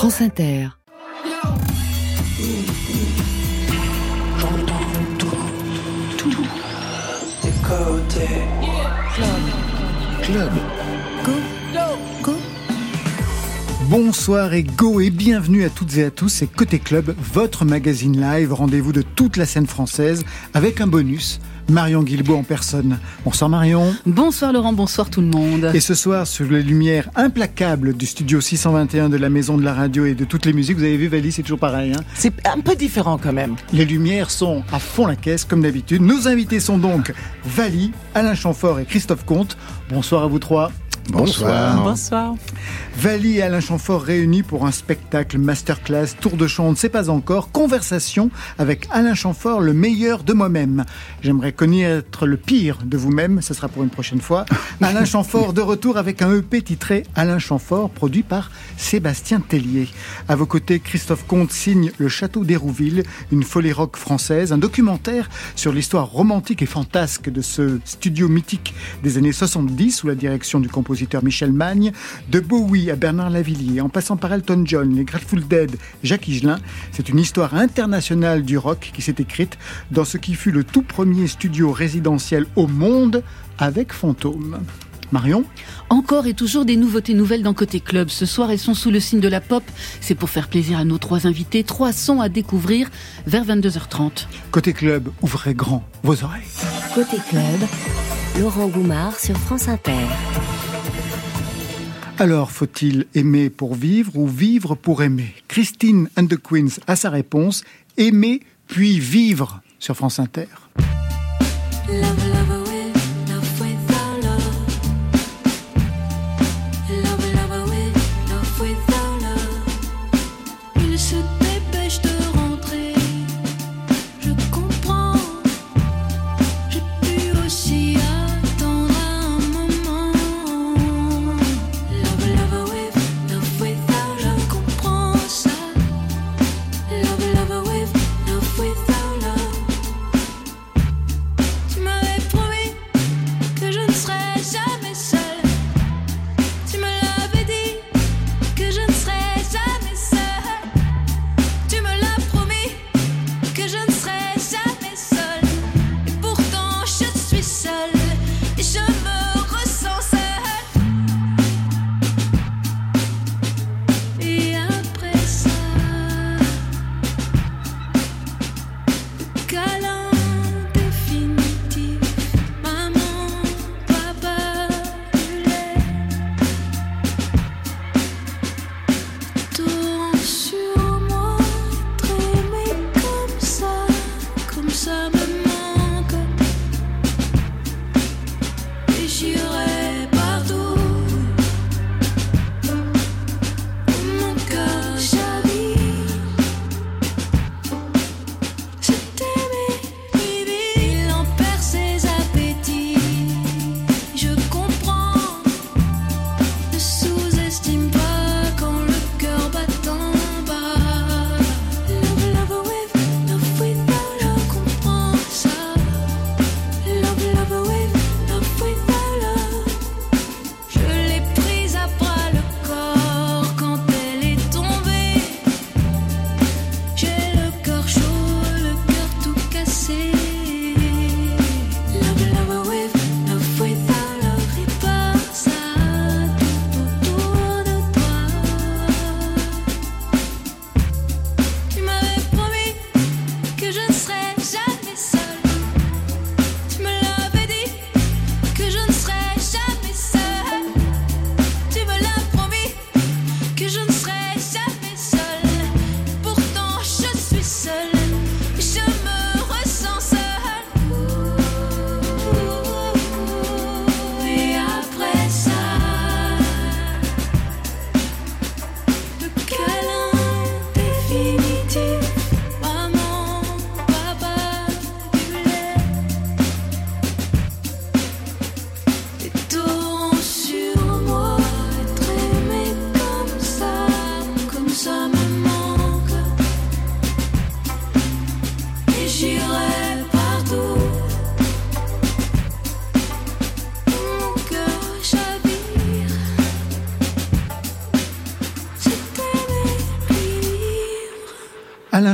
France Inter. Club. Bonsoir et go et bienvenue à toutes et à tous, c'est Côté Club, votre magazine live, rendez-vous de toute la scène française, avec un bonus, Marion Guilbault en personne. Bonsoir Marion. Bonsoir Laurent, bonsoir tout le monde. Et ce soir, sur les lumières implacables du studio 621 de la Maison de la Radio et de toutes les musiques, vous avez vu Valie, c'est toujours pareil. Hein c'est un peu différent quand même. Les lumières sont à fond la caisse, comme d'habitude. Nos invités sont donc Valie, Alain Chamfort et Christophe Comte. Bonsoir à vous trois. Bonsoir. Bonsoir. Valie et Alain Chamfort réunis pour un spectacle masterclass, tour de chant, on ne sait pas encore, conversation avec Alain Chamfort, le meilleur de moi-même. J'aimerais connaître le pire de vous-même, ce sera pour une prochaine fois. Alain Chamfort de retour avec un EP titré Alain Chamfort, produit par Sébastien Tellier. À vos côtés, Christophe Comte signe Le Château d'Hérouville, une folie rock française, un documentaire sur l'histoire romantique et fantasque de ce studio mythique des années 70 sous la direction du compositeur Michel Magne, de Bowie à Bernard Lavillier, en passant par Elton John, les Grateful Dead, Jacques Higelin. C'est une histoire internationale du rock qui s'est écrite dans ce qui fut le tout premier studio résidentiel au monde avec Fantôme. Marion? Encore et toujours des nouveautés nouvelles dans Côté Club. Ce soir, elles sont sous le signe de la pop. C'est pour faire plaisir à nos trois invités. Trois sons à découvrir vers 22h30. Côté Club, ouvrez grand vos oreilles. Côté Club, Laurent Goumard sur France Inter. Alors, faut-il aimer pour vivre ou vivre pour aimer? Christine and the Queens a sa réponse aimer puis vivre sur France Inter.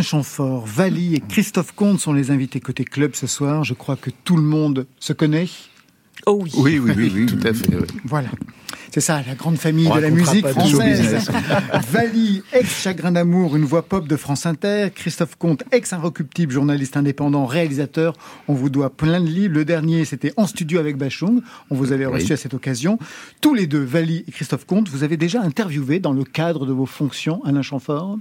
Chamfort, Vali et Christophe Comte sont les invités côté club ce soir. Je crois que tout le monde se connaît. Oh oui. Oui, oui, oui, oui tout à fait. Voilà. C'est ça, la grande famille de la musique française. Vali, ex-chagrin d'amour, une voix pop de France Inter. Christophe Comte, ex-inrecuptible, journaliste indépendant, réalisateur. On vous doit plein de livres. Le dernier, c'était En studio avec Bachung. On vous avait reçu à cette occasion. Tous les deux, Vali et Christophe Comte, vous avez déjà interviewé dans le cadre de vos fonctions Alain Chamfort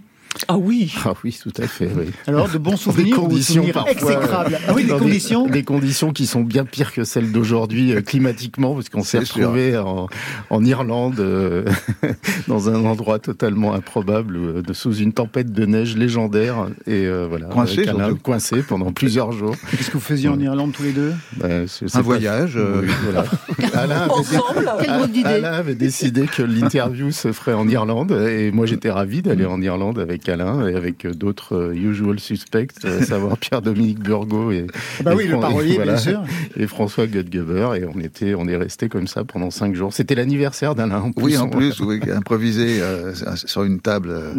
ah oui Ah oui, tout à fait, oui. Alors, de bons souvenirs des conditions ou souvenirs exécrables Ah oui, des conditions des, conditions qui sont bien pires que celles d'aujourd'hui euh, climatiquement, parce qu'on s'est retrouvé en, en, Irlande, euh, dans un endroit totalement improbable, euh, sous une tempête de neige légendaire, et voilà, coincé, coincé pendant plusieurs jours. Qu'est-ce que vous faisiez en Irlande tous les deux? Ben, Un voyage. voilà. Alain, avait, Alain avait décidé que l'interview se ferait en Irlande, et moi j'étais ravi d'aller en Irlande avec Alain et avec d'autres euh, usual suspects, à savoir Pierre-Dominique Burgot et, bah oui, le parolier, bien sûr. et François Gutgeber. Et on était, on est resté comme ça pendant cinq jours. C'était l'anniversaire d'Alain. Oui, en plus, oui, improvisé euh, sur une table. Euh,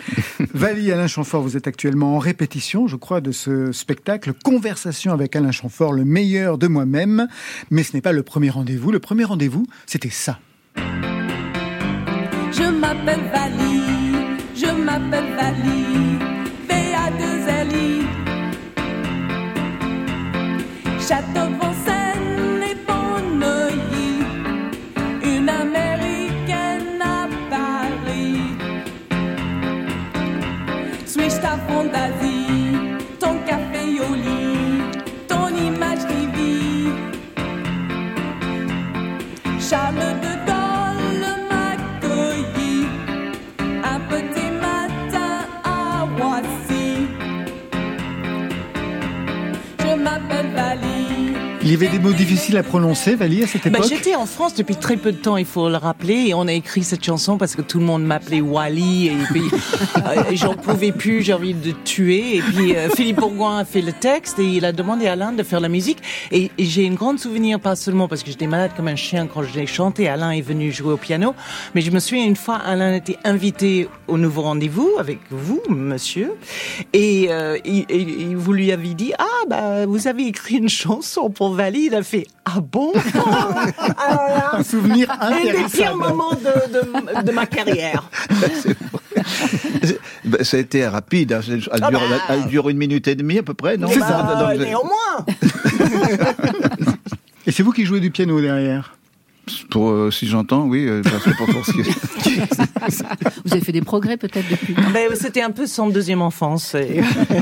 Valie Alain Chamfort, vous êtes actuellement en répétition, je crois, de ce spectacle Conversation avec Alain Chamfort, le meilleur de moi-même. Mais ce n'est pas le premier rendez-vous. Le premier rendez-vous, c'était ça. Je m'appelle Valie je m'appelle Vali, V-A-2-L-I. Château Vincennes et Bonneuilly, une américaine à Paris. Suis-je ta fantaisie, ton café Yoli, ton image vit? Charles de Il y avait des mots difficiles à prononcer, Vali, à cette bah, époque J'étais en France depuis très peu de temps, il faut le rappeler, et on a écrit cette chanson parce que tout le monde m'appelait Wally, et puis euh, j'en pouvais plus, j'ai envie de tuer. Et puis euh, Philippe Bourgoin a fait le texte et il a demandé à Alain de faire la musique. Et, j'ai une grande souvenir, pas seulement parce que j'étais malade comme un chien quand j'ai chanté, Alain est venu jouer au piano, mais je me souviens une fois, Alain a été invité au nouveau rendez-vous avec vous, monsieur, et, euh, vous lui avez dit, ah bah vous avez écrit une chanson pour Valide a fait Ah bon? Un souvenir Un des pires moments de, ma carrière. Ça a été rapide. Hein. Ah bah. Elle, dure, une minute et demie à peu près, non C'est ça. Bah, néanmoins. et c'est vous qui jouez du piano derrière? Pour, euh, si j'entends, oui, euh, pour, pour ce qui Vous avez fait des progrès peut-être depuis ben, C'était un peu son deuxième enfance.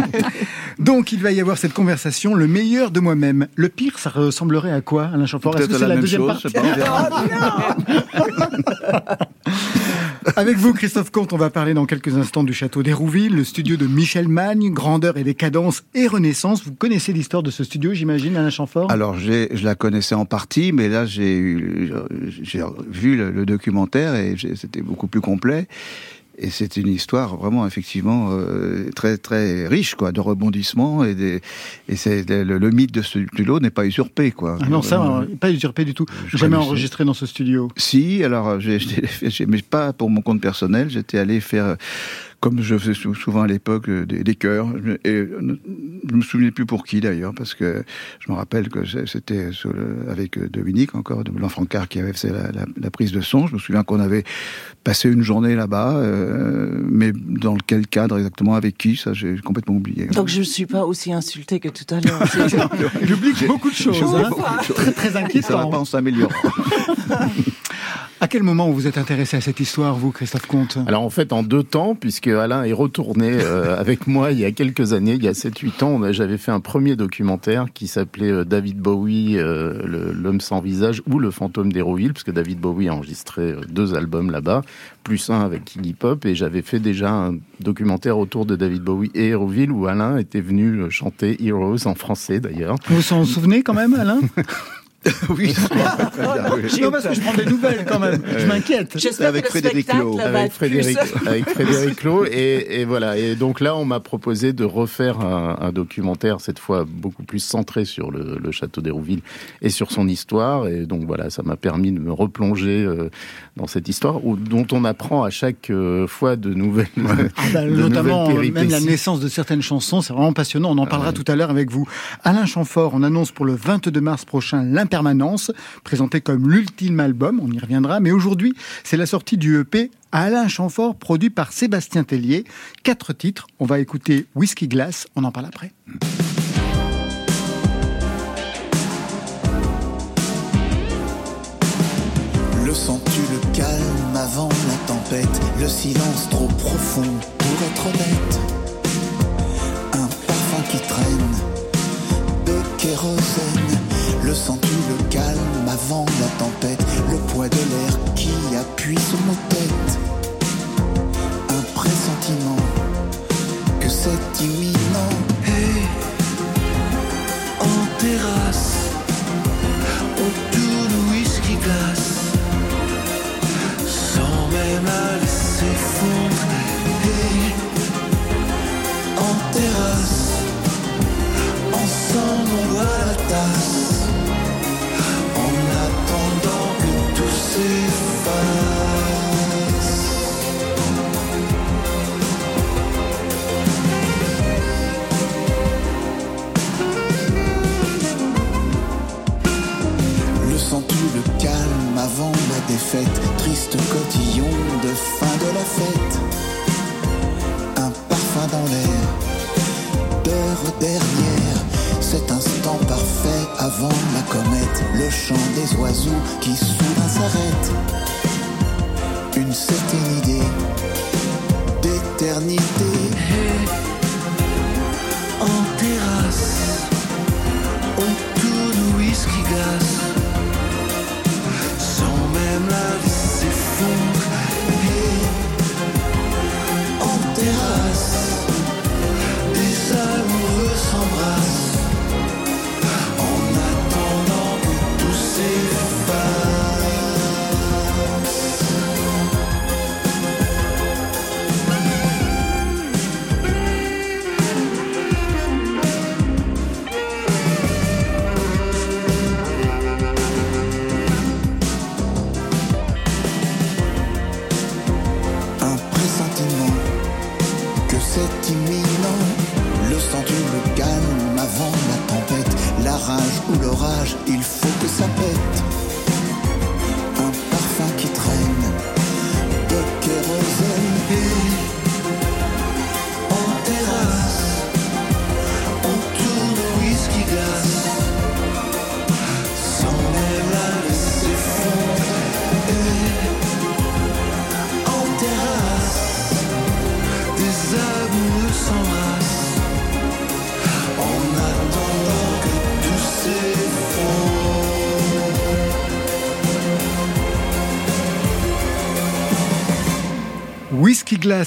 Donc il va y avoir cette conversation, le meilleur de moi-même. Le pire, ça ressemblerait à quoi, Alain Chamfort Est-ce que c'est la, deuxième chose, partie? Avec vous, Christophe Comte, on va parler dans quelques instants du château d'Hérouville, le studio de Michel Magne, grandeur et décadence et renaissance. Vous connaissez l'histoire de ce studio, j'imagine, Alain Chamfort Alors, je la connaissais en partie, mais là, j'ai vu le documentaire et c'était beaucoup plus complet. Et c'est une histoire vraiment effectivement euh, très très riche quoi de rebondissements et des et c'est le, mythe de ce studio n'est pas usurpé quoi. Ah non ça euh, pas usurpé du tout. Jamais enregistré dans ce studio. Si alors j'ai mais pas pour mon compte personnel j'étais allé faire comme je faisais souvent à l'époque euh, des, des chœurs. Et euh, je me souvenais plus pour qui d'ailleurs, parce que je me rappelle que c'était avec euh, Dominique encore, de Blanc-Francard qui avait fait la, prise de son. Je me souviens qu'on avait passé une journée là-bas, mais dans quel cadre exactement, avec qui, ça j'ai complètement oublié. Donc je ne suis pas aussi insulté que tout à l'heure. J'oublie beaucoup de choses. Hein. Très, très inquiétant. Ça va pas en s'améliorant. À quel moment vous êtes intéressé à cette histoire, vous, Christophe Comte? Alors en fait, en deux temps, puisque Alain est retourné euh, avec moi il y a quelques années, il y a 7-8 ans, j'avais fait un premier documentaire qui s'appelait euh, David Bowie, euh, l'homme sans visage ou le fantôme d'Hérouville, puisque David Bowie a enregistré deux albums là-bas, plus un avec Iggy Pop, et j'avais fait déjà un documentaire autour de David Bowie et Hérouville où Alain était venu chanter Heroes en français d'ailleurs. Vous vous en souvenez quand même, Alain? oui, Non, parce que je prends des nouvelles quand même. Je m'inquiète. J'espère Avec Frédéric Lowe. avec Frédéric, avec Frédéric Lowe. Et, et voilà. Et donc là, on m'a proposé de refaire un, un documentaire, cette fois beaucoup plus centré sur le, le château d'Hérouville et sur son histoire. Et donc voilà, ça m'a permis de me replonger euh, dans cette histoire où, dont on apprend à chaque euh, fois de nouvelles, Ah bah, de notamment nouvelles euh, même la naissance de certaines chansons, c'est vraiment passionnant. On en parlera tout à l'heure avec vous. Alain Chamfort, on annonce pour le 22 mars prochain l'impermanence, présenté comme l'ultime album. On y reviendra. Mais aujourd'hui, c'est la sortie du EP Alain Chamfort, produit par Sébastien Tellier. Quatre titres. On va écouter Whisky Glass. On en parle après. Le silence trop profond pour être honnête. Un parfum qui traîne de kérosène. Le sens-tu le calme avant la tempête. Le poids de l'air qui appuie sur nos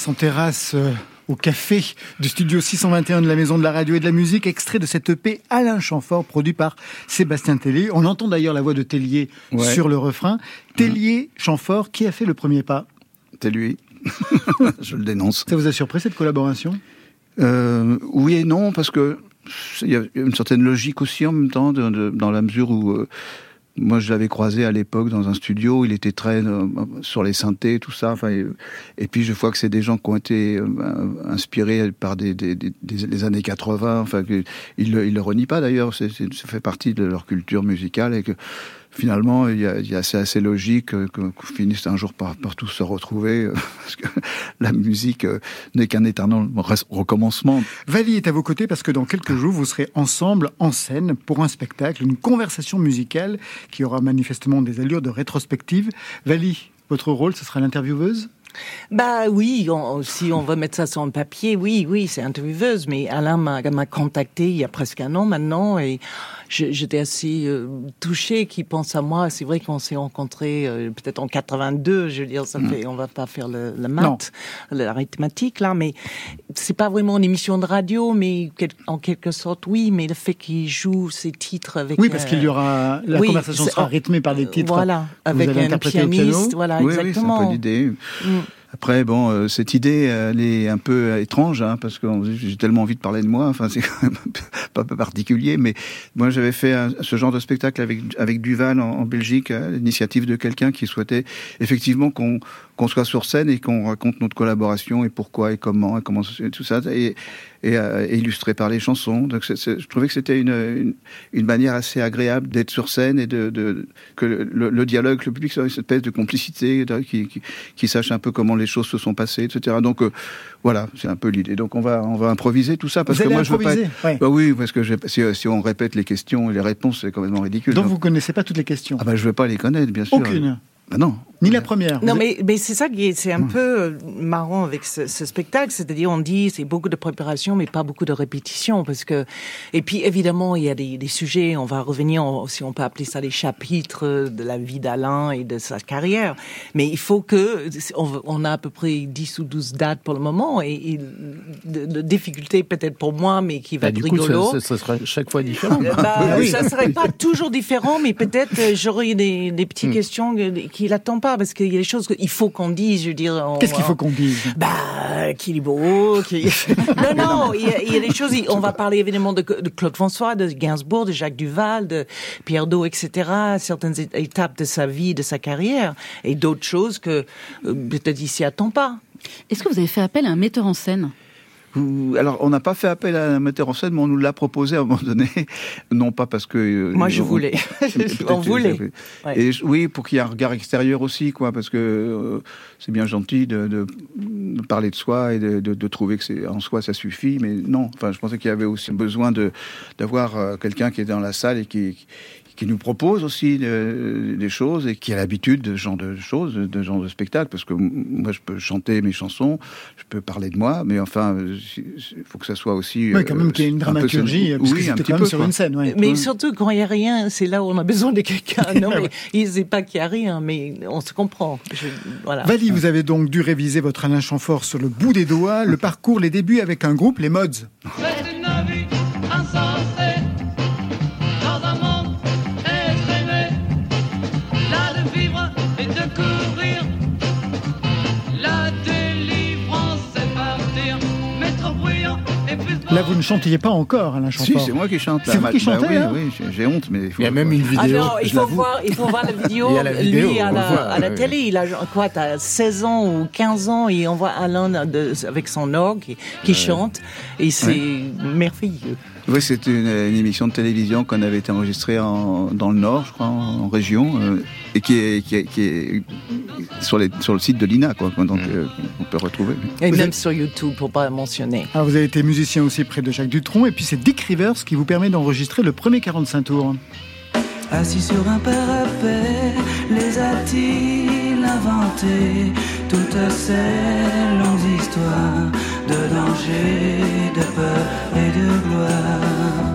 en terrasse euh, au café du studio 621 de la Maison de la Radio et de la Musique, extrait de cette EP Alain Chamfort, produit par Sébastien Tellier. On entend d'ailleurs la voix de Tellier Ouais. sur le refrain. Tellier, Chamfort, qui a fait le premier pas? C'est lui. Je le dénonce. Ça vous a surpris cette collaboration? Euh, oui et non, parce que il y a une certaine logique aussi en même temps, de- de- dans la mesure où euh, moi je l'avais croisé à l'époque dans un studio, il était très euh, sur les synthés, tout ça. Enfin, et, puis je vois que c'est des gens qui ont été euh, inspirés par des, des, des- années 80. Enfin, ils ils le renient pas d'ailleurs. Ça fait partie de leur culture musicale et que finalement, il y a, c'est assez logique que- qu'on finisse un jour par, par tous se retrouver, euh, parce que la musique euh, n'est qu'un éternel re- recommencement. Vali est à vos côtés parce que dans quelques jours, vous serez ensemble en scène pour un spectacle, une conversation musicale qui aura manifestement des allures de rétrospective. Vali, votre rôle, ce sera l'intervieweuse? Bah oui, on- si on veut mettre ça sur un papier, oui, oui, c'est intervieweuse, mais Alain m'a contacté il y a presque un an maintenant et j'étais assez euh, touchée qu'il pense à moi. C'est vrai qu'on s'est rencontrés euh, peut-être en 82, je veux dire, ça fait, on va pas faire le, le maths, l'arithmétique là, mais c'est pas vraiment une émission de radio, mais quel- en quelque sorte, oui. Mais le fait qu'il joue ses titres avec. Oui, parce qu'il y euh, aura la oui, conversation sera rythmée par des titres. Voilà, que vous avec allez un pianiste. Voilà, oui, oui, c'est un exactement. peu l'idée. Mm. Après, bon, euh, cette idée, elle est un peu étrange, hein, parce que j'ai tellement envie de parler de moi. Enfin, c'est quand même pas un peu particulier, mais moi, j'avais fait un- ce genre de spectacle avec avec Duval en, en Belgique, à l'initiative de quelqu'un qui souhaitait effectivement qu'on qu'on soit sur scène et qu'on raconte notre collaboration et pourquoi et comment et comment et tout ça et, et, euh, et illustré par les chansons. Donc, c'est- je trouvais que c'était une, une une manière assez agréable d'être sur scène et de, de que le, le dialogue, le public, soit une espèce de complicité, de- qui, qui, qui sache un peu comment les choses se sont passées, etc. Donc euh, voilà, c'est un peu l'idée. Donc on va on va improviser tout ça parce Vous que allez moi je veux pas. improviser, Être... ouais. Bah oui, parce que si on répète les questions et les réponses, c'est complètement ridicule. Donc Donc- vous connaissez pas toutes les questions. Ah bah je veux pas les connaître, bien sûr. Aucune. Bah non. Ni la première. Non, mais, mais c'est ça qui est, c'est un peu euh, marrant avec ce, ce spectacle, c'est-à-dire on dit c'est beaucoup de préparation, mais pas beaucoup de répétition, parce que et puis évidemment il y a des, des sujets, on va revenir, on- si on peut appeler ça les chapitres de la vie d'Alain et de sa carrière, mais il faut que on, on a à peu près 10 ou 12 dates pour le moment et, et de, de difficultés peut-être pour moi, mais qui va Bah, être du coup, rigolo. ça, ça- ça sera chaque fois différent. Euh, bah, Oui. Ça serait pas toujours différent, mais peut-être euh, j'aurais des, des petites questions que- qu'il attend pas, parce qu'il y a des choses qu'il faut qu'on dise. Je veux dire, on- Qu'est-ce qu'il faut qu'on dise? Bah, qu'il est beau, qu'il... non, non, il y, a, il y a des choses. On va parler évidemment de, de Claude François, de Gainsbourg, de Jacques Duval, de Pierre Dot, etc. Certaines étapes de sa vie, de sa carrière, et d'autres choses que euh, peut-être il s'y attend pas. Est-ce que vous avez fait appel à un metteur en scène? Alors, on n'a pas fait appel à un metteur en scène, mais on nous l'a proposé à un moment donné. Non pas parce que. euh, Moi, je on- voulais. On voulait. Ouais. Et oui, pour qu'il y ait un regard extérieur aussi, quoi, parce que euh, c'est bien gentil de, de- de parler de soi et de, trouver que c'est en soi ça suffit, mais non. Enfin, je pensais qu'il y avait aussi besoin de d'avoir euh, quelqu'un qui est dans la salle et qui qui nous propose aussi euh, des choses et qui a l'habitude de ce genre de choses, de ce genre de spectacle, parce que moi je peux chanter mes chansons, je peux parler de moi, mais enfin, il faut que ça soit aussi. Oui, quand même qu'il y ait une un peu dramaturgie, parce que oui, un c'était petit quand même peu, sur quoi. une scène. ouais. Mais Ouais. surtout quand il y a rien, c'est là où on a besoin de quelqu'un. Non, mais il sait pas qu'il y a rien, mais on se comprend. Je- voilà. Vali, vous avez donc dû réviser votre Alain Chamfort sur le bout des doigts, le parcours, les débuts avec un groupe, les Mods. Là, vous ne chantiez pas encore, Alain Si, Chamfort. c'est moi qui chante. C'est vous qui Bah chantez, oui, hein oui, j'ai- honte, mais faut- Il y a même une Ah vidéo. non, il faut voir, il faut voir la vidéo. Il y a la vidéo, lui à la, voit, à la télé, il a quoi, t'as 16 ans ou 15 ans et on voit Alain de- avec son orgue qui, qui chante et c'est merveilleux. Oui, c'était une, une émission de télévision qu'on avait été enregistrée en, dans le Nord, je crois, en, en région, euh, et qui est, qui est, qui est sur, les, sur le site de l'INA, quoi. Donc, euh, on peut retrouver. Et Vous même sur YouTube pour pas mentionner. Alors, vous avez été musicien aussi près de Jacques Dutronc, et puis c'est Dick Rivers qui vous permet d'enregistrer le premier 45 tours. Assis sur un parapet, les a-t-il inventés Toutes ces longues histoires de danger, de peur et de gloire.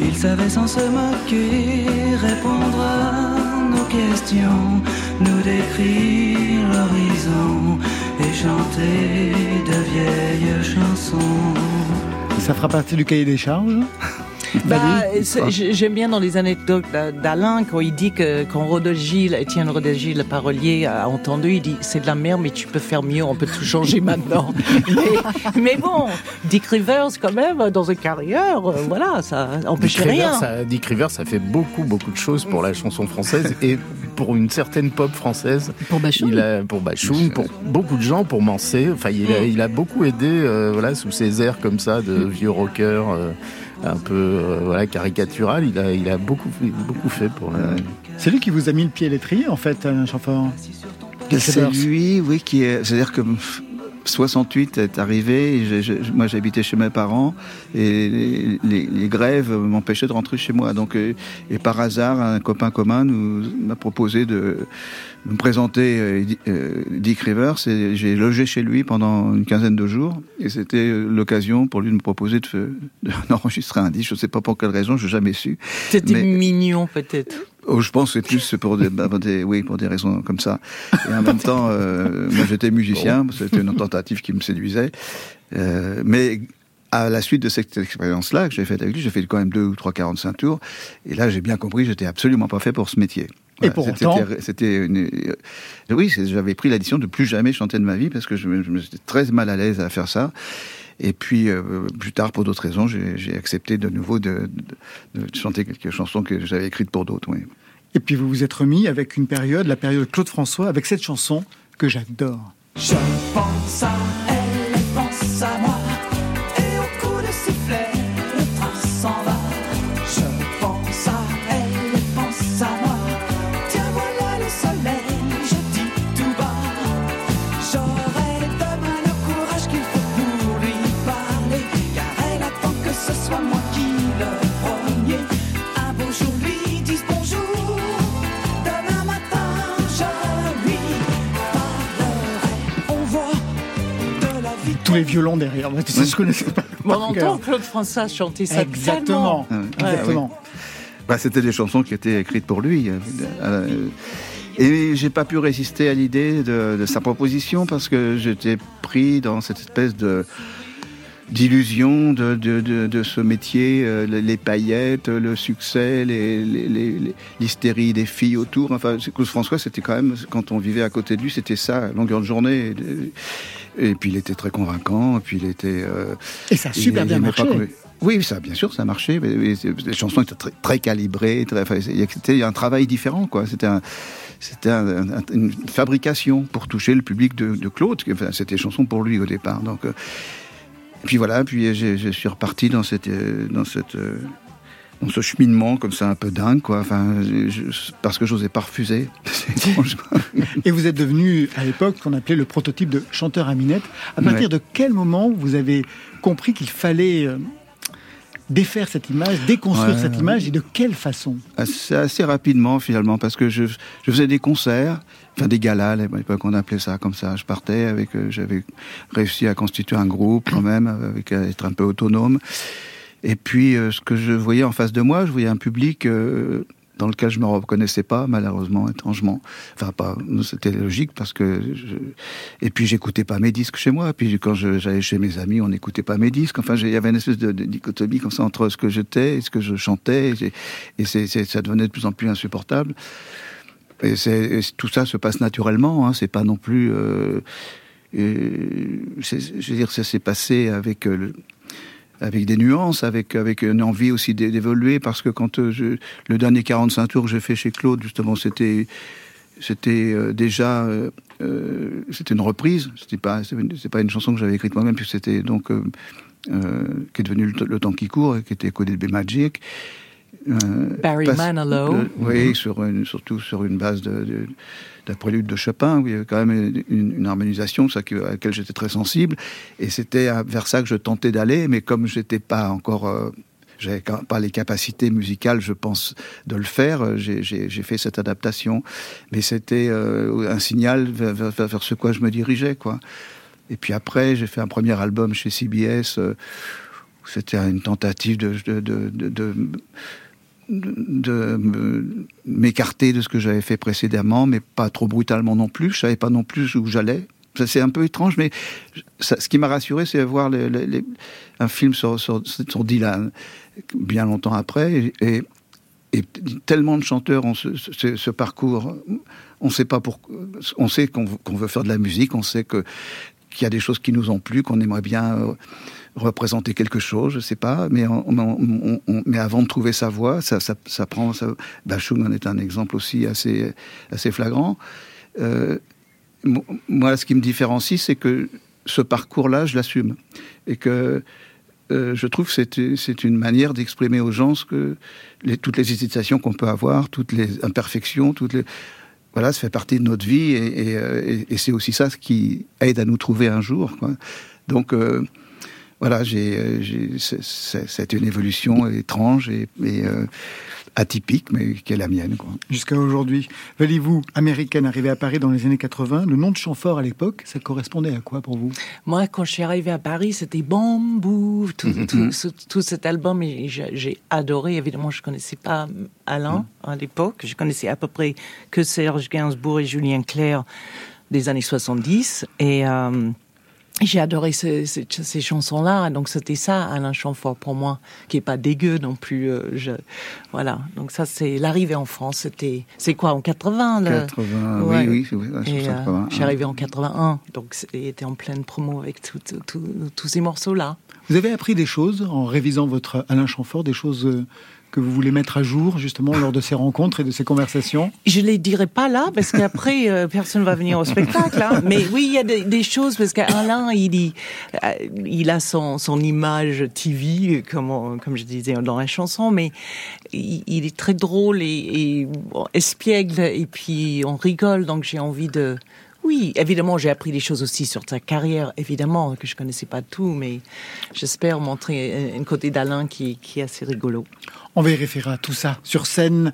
Il savait sans se moquer répondre à nos questions, nous décrire l'horizon et chanter de vieilles chansons. Ça fera partie du cahier des charges? Bah, j'aime bien dans les anecdotes d'a- d'Alain quand il dit que quand Rodogil, Étienne Rodogil, le parolier, a entendu, il dit c'est de la merde, mais tu peux faire mieux, on peut tout changer maintenant. mais, mais bon, Dick Rivers quand même dans une carrière, euh, voilà, ça Dick empêche Rivers, rien. ça, Dick Rivers, ça fait beaucoup, beaucoup de choses pour la chanson française et pour une certaine pop française. Pour Bachoum Il a, pour Bachoum, pour beaucoup de gens, pour Mansé. Enfin, il a, il a beaucoup aidé, euh, voilà, sous ses airs comme ça de vieux rocker, euh, un peu, euh, voilà, caricatural. Il a, il a beaucoup, fait- beaucoup fait pour la. C'est lui qui vous a mis le pied à l'étrier, en fait, Alain Chamfort. Dick C'est lui, oui, qui est. C'est-à-dire que pff, 68 est arrivé. et moi, j'habitais chez mes parents et les, les- les grèves m'empêchaient de rentrer chez moi. Donc, euh, et par hasard, un copain commun nous m'a proposé de me présenter euh, euh, Dick Rivers et j'ai logé chez lui pendant une quinzaine de jours et c'était euh, l'occasion pour lui de me proposer de fe- de- d'enregistrer un disque. Je ne sais pas pour quelle raison, je n'ai jamais su. C'était mais- mignon peut-être. Oh, je pense que c'est plus pour des, bah, pour des- oui, pour des raisons comme ça. Et en même temps, euh, moi j'étais musicien, c'était une tentative qui me séduisait. Euh, mais à la suite de cette expérience-là que j'ai faite avec lui, j'ai fait quand même deux ou trois 45 tours. Et là, j'ai bien compris que j'étais absolument pas fait pour ce métier. Et pour c'était- autant c'était une, euh, oui, j'avais pris la décision de plus jamais chanter de ma vie parce que je me, j'étais très mal à l'aise à faire ça. Et puis euh, plus tard, pour d'autres raisons, j'ai j'ai accepté de nouveau de, de- de chanter quelques chansons que j'avais écrites pour d'autres. Oui. Et puis vous vous êtes remis avec une période, la période Claude François, avec cette chanson que j'adore. Je pense à elle, elle pense à moi. Tous les violons derrière. Moi, tu sais, je connaissais pas. On entend cœur. Claude François chanter ça Exactement. Exactement. Bah, c'était des chansons qui étaient écrites pour lui. euh, euh, Et j'ai pas pu résister à l'idée de, de sa proposition parce que j'étais pris dans cette espèce de d'illusion de, de, de, de ce métier, euh, les, paillettes, le succès, les- les- les- les- l'hystérie des filles autour. Enfin, c'est- Claude François, c'était quand même, quand on vivait à côté de lui, c'était ça, longueur de journée. Et, et puis il était très convaincant, et puis il était... euh, Et ça a super il- bien il aimait pas marché. oui, ça, bien sûr, ça a marché. mais- les chansons étaient très, très calibrées. Très, enfin, c'était un travail différent, quoi. C'était un, c'était un- un- une fabrication pour toucher le public de, de Claude. Enfin, c'était des chansons pour lui au départ. Donc, euh, puis voilà. Puis je suis reparti dans cette, euh, dans cette, euh, dans ce cheminement comme ça un peu dingue, quoi. Enfin, je- parce que j'osais pas refuser. C'est étrange, quoi. Et vous êtes devenu, à l'époque, qu'on appelait le prototype de chanteur à minette. À partir Ouais. de quel moment vous avez compris qu'il fallait euh, défaire cette image, déconstruire Ouais. cette image, et de quelle façon? Assez, assez rapidement finalement parce que je, je faisais des concerts enfin des galas à l'époque on appelait ça comme ça. Je partais avec euh, j'avais réussi à constituer un groupe quand même avec à être un peu autonome. Et puis euh, ce que je voyais en face de moi je voyais un public euh, dans lequel je me reconnaissais pas malheureusement étrangement. Enfin pas c'était logique parce que et puis j'écoutais pas mes disques chez moi. Puis quand j'allais chez mes amis on n'écoutait pas mes disques. Enfin il y avait une espèce de, dichotomie comme ça entre ce que j'étais et ce que je chantais. Et, ça devenait de plus en plus insupportable. Et, tout ça se passe naturellement hein, c'est pas non plus euh, je veux dire ça s'est passé avec euh, avec des nuances, avec, avec une envie aussi d'é- d'évoluer, parce que quand euh, le dernier 45 tours que j'ai fait chez Claude, justement, c'était c'était euh, déjà euh, c'était une reprise, c'était pas c'est pas une chanson que j'avais écrite moi-même, puis c'était donc qui est devenu le, temps qui court, qui était codé de B Magic. Euh, Barry parce- Manilow. le- oui, sur une, surtout sur une base de, de, d'un prélude de Chopin, où il y avait quand même une, une harmonisation, ça à laquelle j'étais très sensible, et c'était vers ça que je tentais d'aller, mais comme j'étais pas encore, euh, j'avais pas les capacités musicales, je pense, de le faire, euh, j'ai, fait cette adaptation, mais c'était euh, un signal vers, vers- vers- vers ce quoi je me dirigeais, quoi. Et puis après, j'ai fait un premier album chez CBS. euh, c'était une tentative de, de, de, de- m'écarter de ce que j'avais fait précédemment, mais pas trop brutalement non plus. Je savais pas non plus où j'allais. C'est un peu étrange, mais ce qui m'a rassuré, c'est de voir un film sur, sur, Dylan bien longtemps après. Et, et tellement de chanteurs ont ce, ce- parcours. On sait pas pourquoi. On sait qu'on qu'on veut faire de la musique. On sait que qu'il y a des choses qui nous ont plu, qu'on aimerait bien euh, représenter quelque chose, je sais pas. Mais, mais avant de trouver sa voix, ça, ça, ça prend. Ça, Bachung en est un exemple aussi assez, assez flagrant. Euh, mo- moi, ce qui me différencie, c'est que ce parcours-là, je l'assume. Et que euh, je trouve que c'est une manière d'exprimer aux gens que toutes les hésitations qu'on peut avoir, toutes les imperfections, toutes les voilà, ça fait partie de notre vie et, et, euh, c'est aussi ça ce qui aide à nous trouver un jour. Donc voilà, j'ai, euh, j'ai- c'est- une évolution étrange et, et, euh, atypique, mais qui est la mienne. Quoi. Jusqu'à aujourd'hui. Valez-vous, américaine, arrivée à Paris dans les années 80, le nom de Chamfort à l'époque, ça correspondait à quoi pour vous? Moi, quand je suis arrivée à Paris, c'était Bambou, tout, tout, ce- tout cet album, et j'ai j'ai adoré. Évidemment, je connaissais pas Alain à l'époque. Je connaissais à peu près que Serge Gainsbourg et Julien Clerc des années 70. Et euh, j'ai adoré ce- ce- ces chansons-là. Donc, c'était ça, Alain Chamfort, pour moi, qui est pas dégueu non plus. euh, je, voilà. Donc, ça, c'est l'arrivée en France. C'était, c'est quoi, en 80 le- 80, Ouais. oui, oui, Et, sur euh, 81. je suis arrivée en 81, donc c'était en pleine promo avec tous ces morceaux-là. Vous avez appris des choses en révisant votre Alain Chamfort, des choses euh, que vous voulez mettre à jour justement lors de ces rencontres et de ces conversations Je les dirai pas là parce qu'après euh, personne va venir au spectacle. hein. Mais oui, il y a des, choses parce qu'Alain, il, euh, a son, image TV comme je disais dans la chanson, mais il, est très drôle et, espiègle et puis on rigole. Donc j'ai envie de oui, évidemment, j'ai appris des choses aussi sur ta carrière, évidemment, que je connaissais pas tout, mais j'espère montrer un, côté d'Alain qui est assez rigolo. On vérifiera tout ça sur scène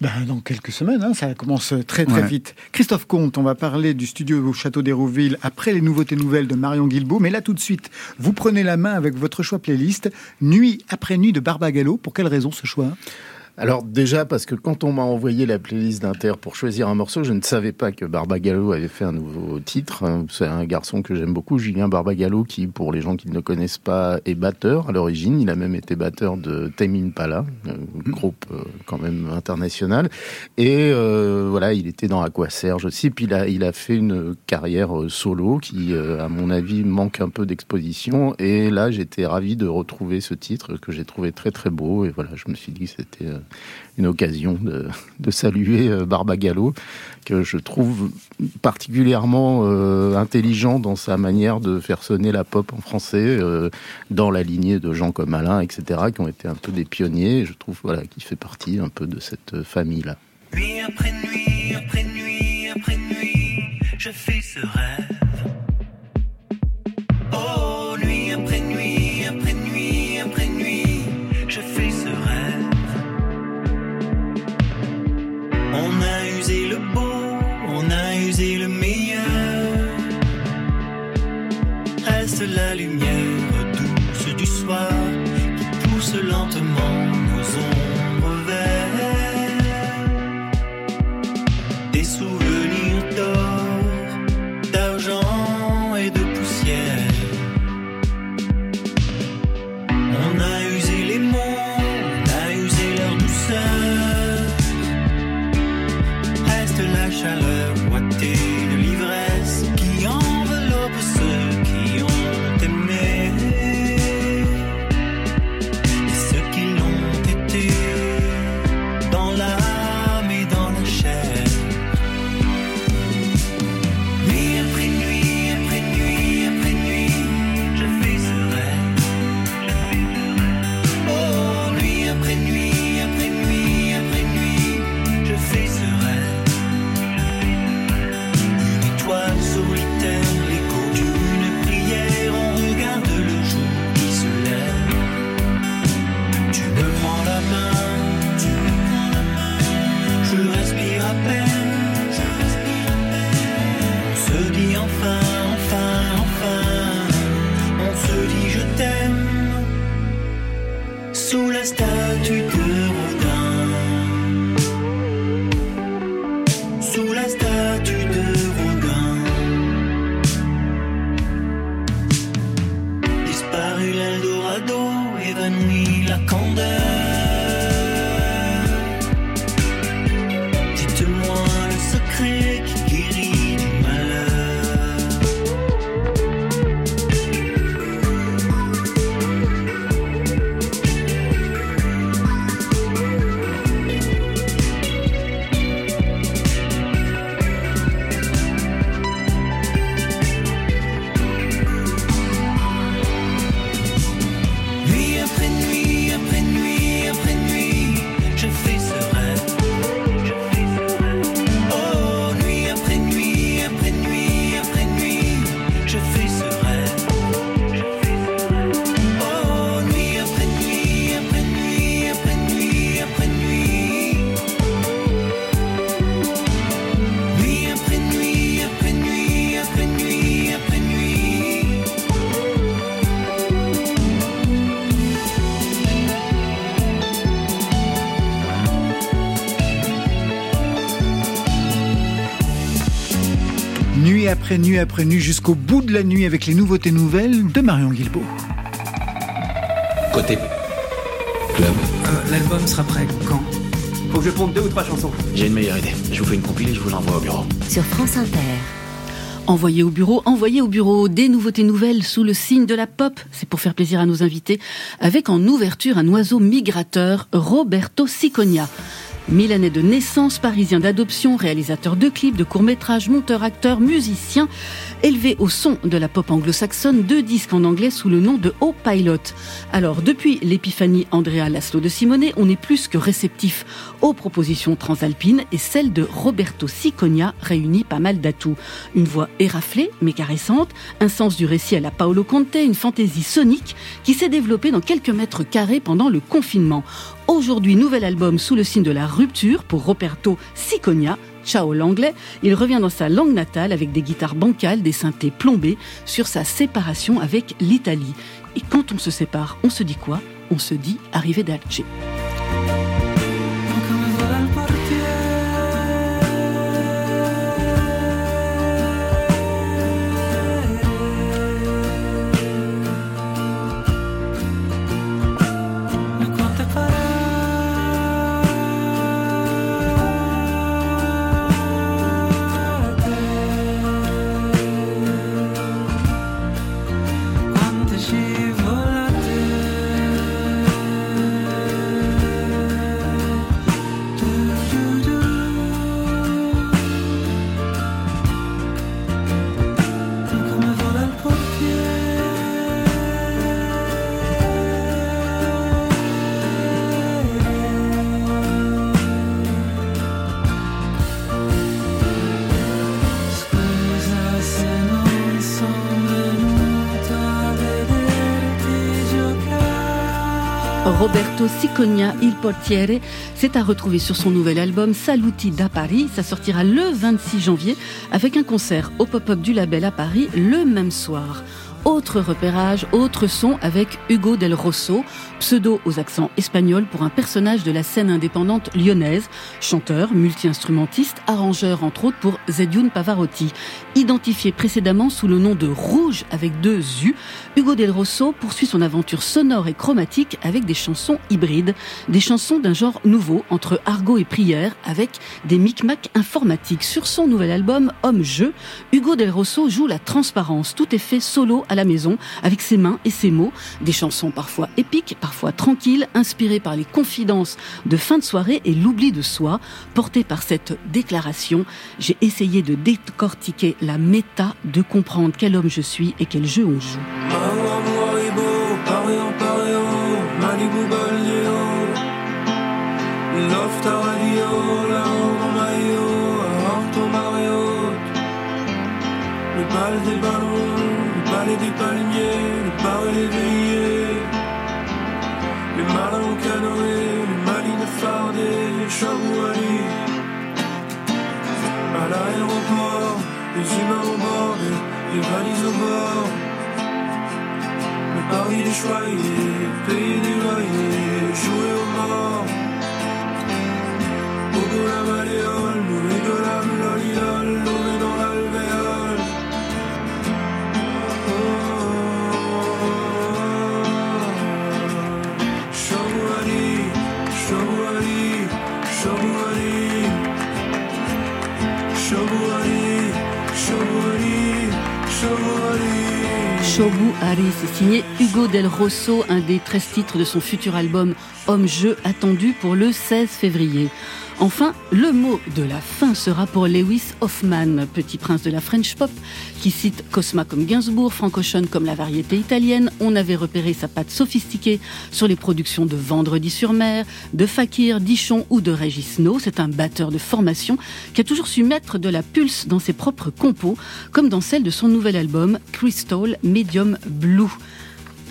ben, dans quelques semaines. hein, ça commence très très Ouais. vite. Christophe Comte, on va parler du studio au Château d'Hérouville après les nouveautés nouvelles de Marion Guilbault. Mais là tout de suite, vous prenez la main avec votre choix playlist Nuit après nuit de Barbagallo. Pour quelle raison ce choix? Alors déjà parce que quand on m'a envoyé la playlist d'Inter pour choisir un morceau, je ne savais pas que Barbagallo avait fait un nouveau titre. C'est un garçon que j'aime beaucoup, Julien Barbagallo, qui, pour les gens qui ne le connaissent pas, est batteur à l'origine. Il a même été batteur de Tame Impala, un groupe euh, quand même international. Et euh, voilà, il était dans Aqua Serge aussi. Puis il a, il a fait une carrière euh, solo qui, euh, à mon avis, manque un peu d'exposition. Et là, j'étais ravi de retrouver ce titre que j'ai trouvé très très beau. Et voilà, je me suis dit que c'était euh, une occasion de, saluer euh, Barbagallo, que je trouve particulièrement euh, intelligent dans sa manière de faire sonner la pop en français, euh, dans la lignée de gens comme Alain, etc., qui ont été un peu des pionniers. Je trouve voilà, qu'il fait partie un peu de cette famille-là. Après nuit après nuit jusqu'au bout de la nuit avec les nouveautés nouvelles de Marion Guilbault. Côté club. Euh, L'album sera prêt quand? Faut que je ponde deux ou trois chansons. J'ai une meilleure idée. Je vous fais une compile et je vous l'envoie au bureau. Sur France Inter. Envoyé au bureau, envoyé au bureau, des nouveautés nouvelles sous le signe de la pop. C'est pour faire plaisir à nos invités, avec en ouverture un oiseau migrateur, Roberto Siconia. Milanais de naissance, parisien d'adoption, réalisateur de clips, de courts-métrages, monteur, acteur, musicien, élevé au son de la pop anglo-saxonne, deux disques en anglais sous le nom de O Pilot. Alors, depuis l'épiphanie Andrea Laszlo de Simone, on est plus que réceptif aux propositions transalpines et celle de Roberto Siconia réunit pas mal d'atouts. Une voix éraflée, mais caressante, un sens du récit à la Paolo Conte, une fantaisie sonique qui s'est développée dans quelques mètres carrés pendant le confinement. Aujourd'hui, nouvel album sous le signe de la rupture pour Roberto Siconia. Ciao l'anglais, il revient dans sa langue natale avec des guitares bancales, des synthés plombés sur sa séparation avec l'Italie. Et quand on se sépare, on se dit quoi? On se dit arrivé d'Alger. Siconia Il Portiere, c'est à retrouver sur son nouvel album Saluti da Paris. Ça sortira le 26 janvier avec un concert au pop-up du label à Paris le même soir. Autre repérage, autre son avec Hugo Del Rosso, pseudo aux accents espagnols pour un personnage de la scène indépendante lyonnaise, chanteur, multi-instrumentiste, arrangeur entre autres pour Zedioun Pavarotti. Identifié précédemment sous le nom de Rouge avec deux U, Hugo Del Rosso poursuit son aventure sonore et chromatique avec des chansons hybrides, des chansons d'un genre nouveau entre argot et prière avec des micmacs informatiques. Sur son nouvel album Homme-Jeu, Hugo Del Rosso joue la transparence. Tout est fait solo à la maison avec ses mains et ses mots. Des chansons parfois épiques, parfois tranquilles, inspirées par les confidences de fin de soirée et l'oubli de soi. Portées par cette déclaration, j'ai essayé de décortiquer la méta, de comprendre quel homme je suis et quel jeu on joue. Des palmiers, le bar et les Les malins au canoë, les malines fardées, les À l'aéroport, les humains au bord, les, les valises au bord le Paris des choyés, pays des loyers, jouer aux morts. Bobo la maléole, nous rigolâmes lolilol, lové dans l'alvéole. Shobu Hari, c'est signé Hugo Del Rosso, un des 13 titres de son futur album Homme-Jeu attendu pour le 16 février. Enfin, le mot de la fin sera pour Lewis Hoffman, petit prince de la French pop, qui cite Cosma comme Gainsbourg, Frank Ocean comme la variété italienne. On avait repéré sa patte sophistiquée sur les productions de Vendredi sur mer, de Fakir, Dichon ou de Régis No. C'est un batteur de formation qui a toujours su mettre de la pulse dans ses propres compos, comme dans celle de son nouvel album Crystal Medium Blue.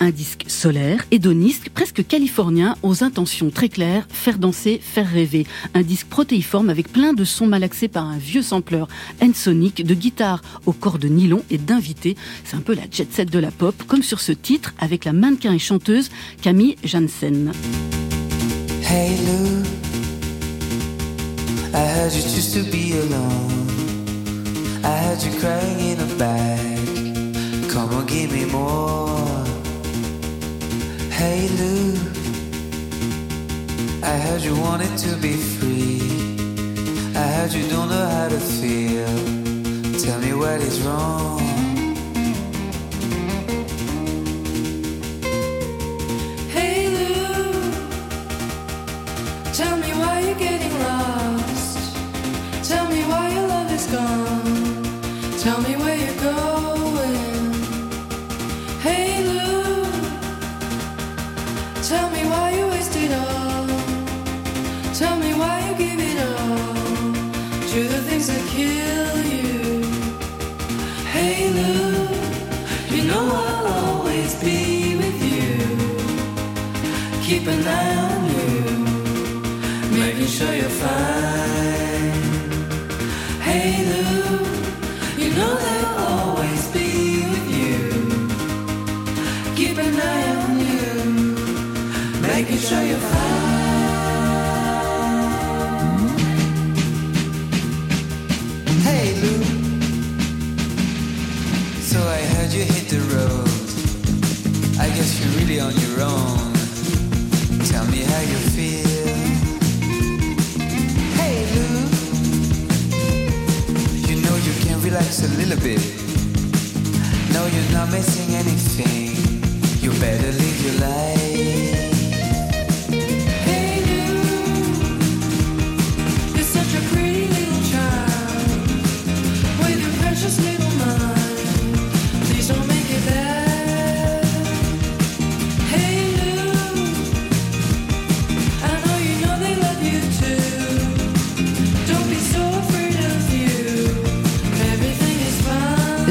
Un disque solaire, hédoniste, presque californien, aux intentions très claires, faire danser, faire rêver. Un disque protéiforme avec plein de sons malaxés par un vieux sampleur N-Sonic, de guitare au corps de nylon et d'invités. C'est un peu la jet set de la pop, comme sur ce titre avec la mannequin et chanteuse Camille Janssen. Come on, give. Hey Lou, I heard you wanted to be free. I heard you don't know how to feel. Tell me what is wrong.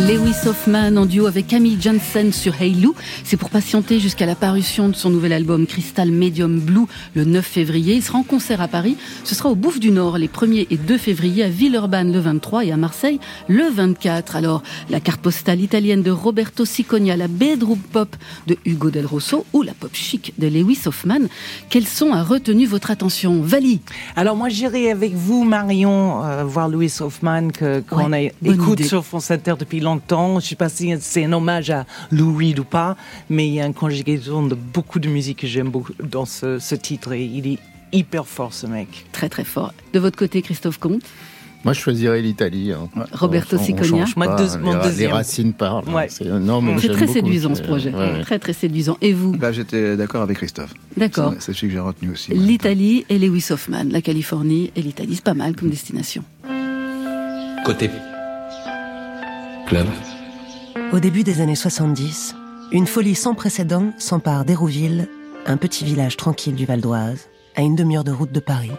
Lewis Hoffman en duo avec Camille Janssen sur Hey Lou. C'est pour patienter jusqu'à la parution de son nouvel album Crystal Medium Blue le 9 février. Il sera en concert à Paris. Ce sera au Bouffe du Nord les 1er et 2 février, à Villeurbanne le 23 et à Marseille le 24. Alors, la carte postale italienne de Roberto Siconia, la bedroom pop de Hugo Del Rosso ou la pop chic de Lewis Hoffman. Quels son a retenu votre attention? Vali Alors moi j'irai avec vous Marion euh, voir Louis Hoffman que qu'on Ouais, écoute idée. sur France Inter depuis longtemps. Je sais pas si c'est un hommage à Lou Reed ou pas, mais il y a une conjugaison de beaucoup de musique que j'aime beaucoup dans ce, ce titre et il est hyper fort ce mec. Très très fort. De votre côté, Christophe Comte Moi, je choisirais l'Italie. hein. Roberto On- on Siconia. les, les deuxième. racines parlent. hein. Ouais. C'est très beaucoup, séduisant ce projet. ouais, ouais. Très très séduisant. Et vous? Bah, J'étais d'accord avec Christophe. D'accord. C'est c'est celui que j'ai retenu aussi. L'Italie et Lewis Hoffman, la Californie et l'Italie, c'est pas mal comme destination. Côté. Club. Au début des années 70, une folie sans précédent s'empare d'Hérouville, un petit village tranquille du Val d'Oise, à une demi-heure de route de Paris.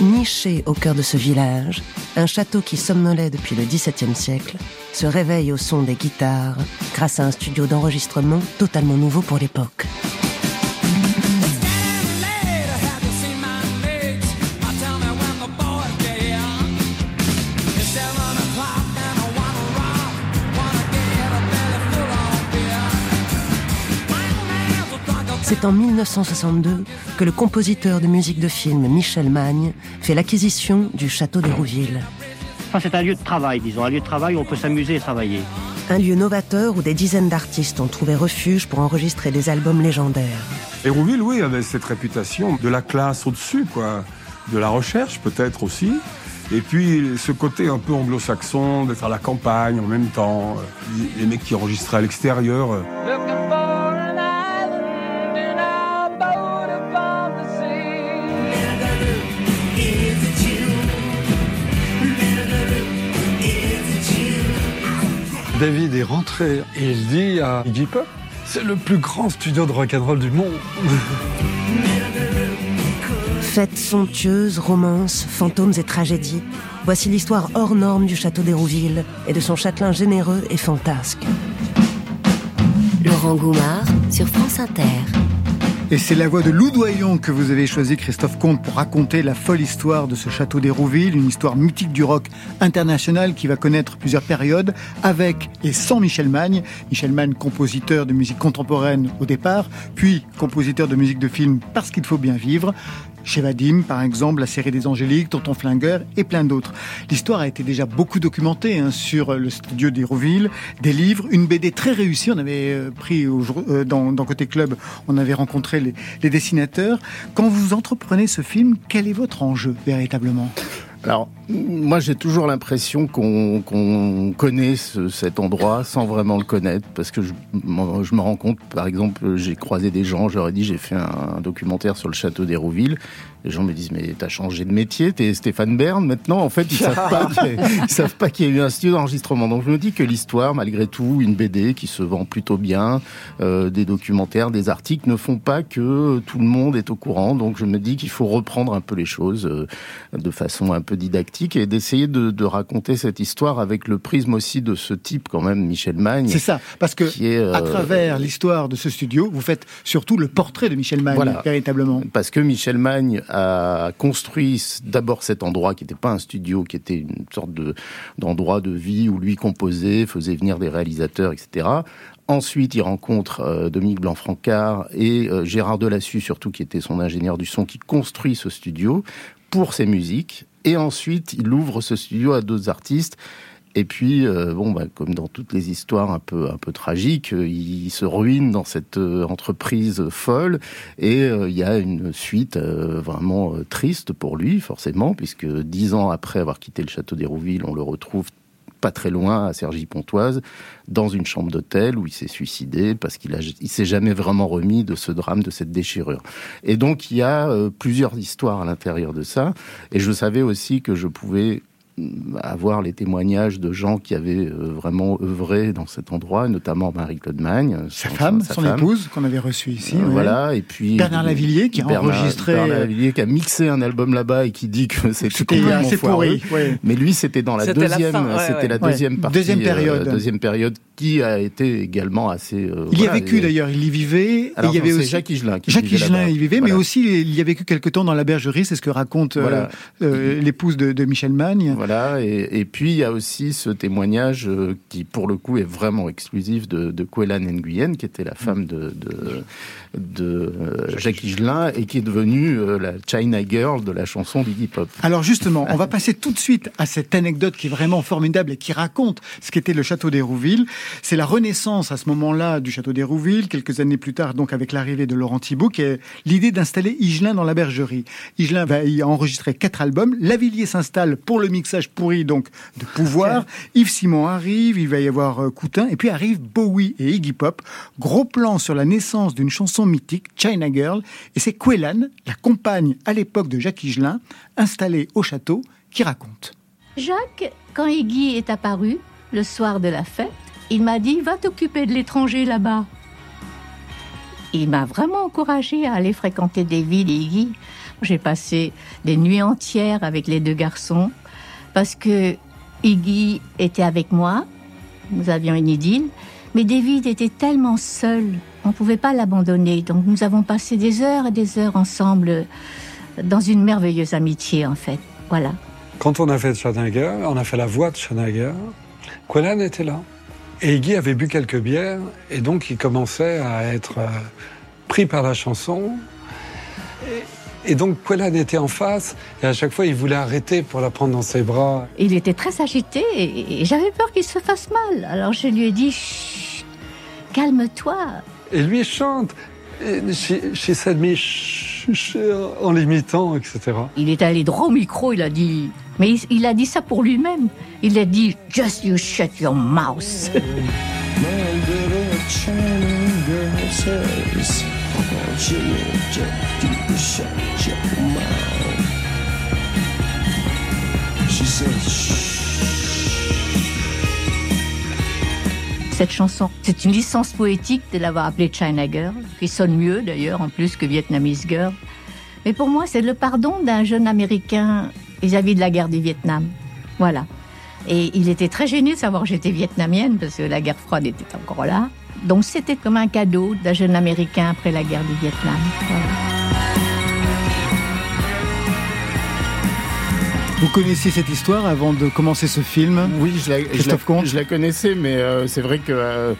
Niché au cœur de ce village, un château qui somnolait depuis le XVIIe siècle se réveille au son des guitares grâce à un studio d'enregistrement totalement nouveau pour l'époque. C'est en 1962 que le compositeur de musique de film Michel Magne fait l'acquisition du château d'Hérouville. Enfin, c'est un lieu de travail, disons, un lieu de travail où on peut s'amuser et travailler. Un lieu novateur où des dizaines d'artistes ont trouvé refuge pour enregistrer des albums légendaires. Hérouville, oui, avait cette réputation de la classe au-dessus, quoi. De la recherche, peut-être aussi. Et puis, ce côté un peu anglo-saxon, d'être à la campagne en même temps. Les mecs qui enregistraient à l'extérieur. euh, David est rentré et il dit à Iggy Pop, c'est le plus grand studio de rock'n'roll du monde. Fêtes somptueuses, romances, fantômes et tragédies. Voici l'histoire hors norme du château d'Hérouville et de son châtelain généreux et fantasque. Laurent Goumard sur France Inter. Et c'est la voix de Loudoyon que vous avez choisi, Christophe Comte, pour raconter la folle histoire de ce château d'Hérouville, une histoire mythique du rock international qui va connaître plusieurs périodes, avec et sans Michel Magne. Michel Magne, compositeur de musique contemporaine au départ, puis compositeur de musique de film parce qu'il faut bien vivre. Chez Vadim, par exemple, la série des Angéliques, Tonton Flingueur et plein d'autres. L'histoire a été déjà beaucoup documentée hein, sur le studio d'Hérouville, des livres, une BD très réussie. On avait euh, pris au euh, dans, dans Côté Club, on avait rencontré les, les dessinateurs. Quand vous entreprenez ce film, quel est votre enjeu véritablement? Alors, moi, j'ai toujours l'impression qu'on connaît ce- cet endroit sans vraiment le connaître, parce que je, me rends compte, par exemple, j'ai croisé des gens, j'aurais dit, j'ai fait un, un documentaire sur le château d'Hérouville. Les gens me disent, mais t'as changé de métier, t'es Stéphane Bern maintenant. En fait, ils savent pas, savent pas qu'il y a eu un studio d'enregistrement. Donc, je me dis que l'histoire, malgré tout, une BD qui se vend plutôt bien, euh, des documentaires, des articles, ne font pas que tout le monde est au courant. Donc, je me dis qu'il faut reprendre un peu les choses euh, de façon un peu didactique et d'essayer de, de raconter cette histoire avec le prisme aussi de ce type, quand même, Michel Magne. C'est ça, parce que qui est, euh, à travers l'histoire de ce studio, vous faites surtout le portrait de Michel Magne, Voilà. véritablement. Parce que Michel Magne a construit d'abord cet endroit qui n'était pas un studio, qui était une sorte de d'endroit de vie où lui composait, faisait venir des réalisateurs, etc. Ensuite, il rencontre euh, Dominique Blanc-Francard et euh, Gérard Delassus, surtout qui était son ingénieur du son, qui construit ce studio pour ses musiques. Et ensuite, il ouvre ce studio à d'autres artistes. Et puis, euh, bon, bah, comme dans toutes les histoires un peu un peu tragiques, euh, il se ruine dans cette euh, entreprise folle. Et il y a une suite vraiment triste pour lui, forcément, puisque dix ans après avoir quitté le château d'Hérouville, on le retrouve pas très loin à Cergy-Pontoise, dans une chambre d'hôtel où il s'est suicidé parce qu'il il s'est jamais vraiment remis de ce drame, de cette déchirure. Et donc il y a euh, plusieurs histoires à l'intérieur de ça. Et je savais aussi que je pouvais avoir les témoignages de gens qui avaient euh, vraiment œuvré dans cet endroit, notamment Marie-Claude Magne, Sa femme, son épouse, qu'on avait reçue ici. euh. Voilà, et puis Bernard Lavillier qui a Bernard- enregistré. Bernard Lavillier qui a mixé un album là-bas et qui dit que c'était complètement foireux. pourri, ouais. Mais lui, c'était dans la C'était la deuxième, fin, ouais, c'était ouais. la Ouais. deuxième partie, Deuxième période. euh, deuxième période qui a été également assez. euh, Il y a vécu et- d'ailleurs, il y vivait. Alors, et il y avait aussi Jacques Higelin qui Jacques vivait Higelin y vivait, mais aussi il y a vécu quelque temps dans la bergerie, c'est ce que raconte euh, Voilà. euh, l'épouse de, de Michel Magne. Voilà, et, et puis il y a aussi ce témoignage euh, qui, pour le coup, est vraiment exclusif de, de Kwelan Nguyen, qui était la femme de, de, de euh, Jacques Higelin et qui est devenue euh, la China Girl de la chanson d'Iggy Pop. Alors justement, on va passer tout de suite à cette anecdote qui est vraiment formidable et qui raconte ce qu'était le château d'Hérouville. C'est la renaissance à ce moment-là du château d'Hérouville, quelques années plus tard, donc avec l'arrivée de Laurent Thibault, qui est l'idée d'installer Higelin dans la bergerie. Higelin va y enregistrer quatre albums. Lavillier s'installe pour le mixage pourri, donc de pouvoir. Yves Simon arrive, il va y avoir euh, Coutin, et puis arrive Bowie et Iggy Pop. Gros plan sur la naissance d'une chanson mythique, China Girl, et c'est Quellan, la compagne à l'époque de Jacques Higelin, installée au château, qui raconte. Jacques, quand Iggy est apparu, le soir de la fête, il m'a dit Va t'occuper de l'étranger là-bas. Il m'a vraiment encouragé à aller fréquenter David et Iggy. J'ai passé des nuits entières avec les deux garçons parce que Iggy était avec moi, nous avions une idylle, mais David était tellement seul, on ne pouvait pas l'abandonner. Donc nous avons passé des heures et des heures ensemble dans une merveilleuse amitié en fait. Voilà. Quand on a fait Schneider, on a fait la voix de Schneider, Quellan était là. Et Iggy avait bu quelques bières, et donc il commençait à être euh, pris par la chanson. Et, et donc Quellan était en face, et à chaque fois il voulait arrêter pour la prendre dans ses bras. Il était très agité et, et j'avais peur qu'il se fasse mal. Alors je lui ai dit Chut, calme-toi. Et lui chante. Shh, shh, en l'imitant, etc. Il est allé droit au micro, il a dit. Mais il, a dit ça pour lui-même. Il a dit Just you shut your mouth. Cette chanson, c'est une licence poétique de l'avoir appelée China Girl, qui sonne mieux d'ailleurs en plus que Vietnamese Girl. Mais pour moi, c'est le pardon d'un jeune Américain vis-à-vis de la guerre du Vietnam. Voilà. Et il était très gêné de savoir que j'étais vietnamienne parce que la guerre froide était encore là. Donc c'était comme un cadeau d'un jeune Américain après la guerre du Vietnam. Voilà. Vous connaissiez cette histoire avant de commencer ce film? Oui, je la, je la connaissais, mais euh, c'est vrai que euh,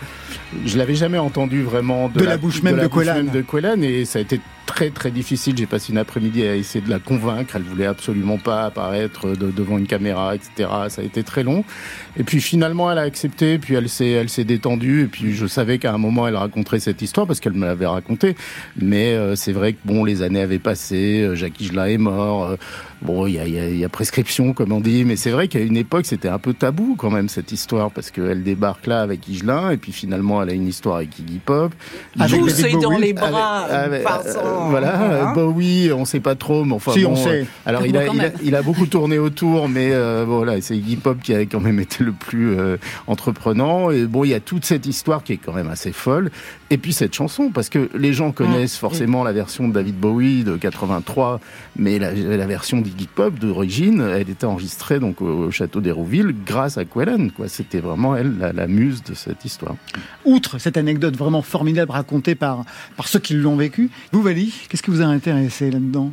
je l'avais jamais entendu vraiment De la bouche même de même de Quellan, et ça a été très très difficile. J'ai passé une après-midi à essayer de la convaincre. Elle voulait absolument pas apparaître de- devant une caméra, etc. Ça a été très long. Et puis finalement, elle a accepté. Puis elle s'est elle s'est détendue. Et puis je savais qu'à un moment, elle raconterait cette histoire parce qu'elle me l'avait racontée. Mais euh, c'est vrai que bon, les années avaient passé. euh, Jacques Higelin est mort. euh, Bon, il y a, y a- y a prescription, comme on dit, mais c'est vrai qu'à une époque, c'était un peu tabou quand même cette histoire, parce qu'elle débarque là avec Higelin, et puis finalement, elle a une histoire avec Iggy Pop. Avec Iggy- Poussée dans les bras, avec- passant, euh, voilà, hein. euh, Bowie, on sait pas trop, mais enfin Si, bon, on sait. euh, Alors il a, il, a, il a beaucoup tourné autour, mais euh, voilà, c'est Iggy Pop qui a quand même été le plus euh, entreprenant. Et bon, il y a toute cette histoire qui est quand même assez folle. Et puis cette chanson, parce que les gens connaissent forcément la version de David Bowie de 83, mais la, la version d'Iggy Pop d'origine, elle était enregistrée donc au, au château d'Hérouville grâce à Quellen. Quoi, c'était vraiment elle la, la muse de cette histoire. Outre cette anecdote vraiment formidable racontée par, ceux qui l'ont vécu, vous, Vali, qu'est-ce qui vous a intéressé là-dedans?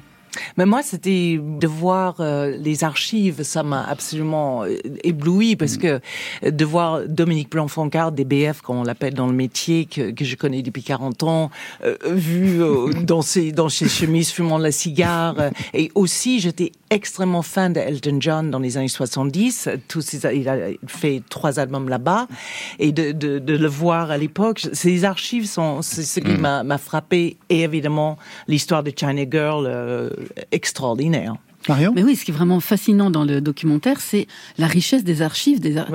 Mais moi, c'était de voir euh, les archives, ça m'a absolument euh, ébloui parce que euh, de voir Dominique Blanc-Foncard, DBF, comme on l'appelle dans le métier, que, que je connais depuis 40 ans, euh, vu euh, dans, ses, dans ses chemises fumant la cigare. et aussi, j'étais extrêmement fan de Elton John dans les années 70. Tous ces, il a fait trois albums là-bas. Et de, de, de le voir à l'époque, ces archives sont c'est ce qui m'a m'a frappé. Et évidemment, l'histoire de China Girl, extraordinaire. Mais oui, ce qui est vraiment fascinant dans le documentaire, c'est la richesse des archives. Des ar-